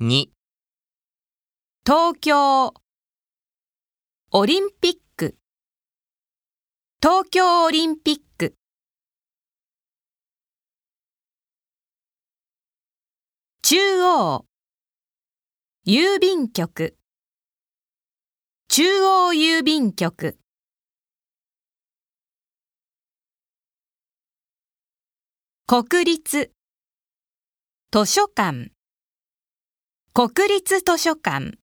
2東京オリンピック。東京オリンピック。中央郵便局。中央郵便局。国立図書館。国立図書館。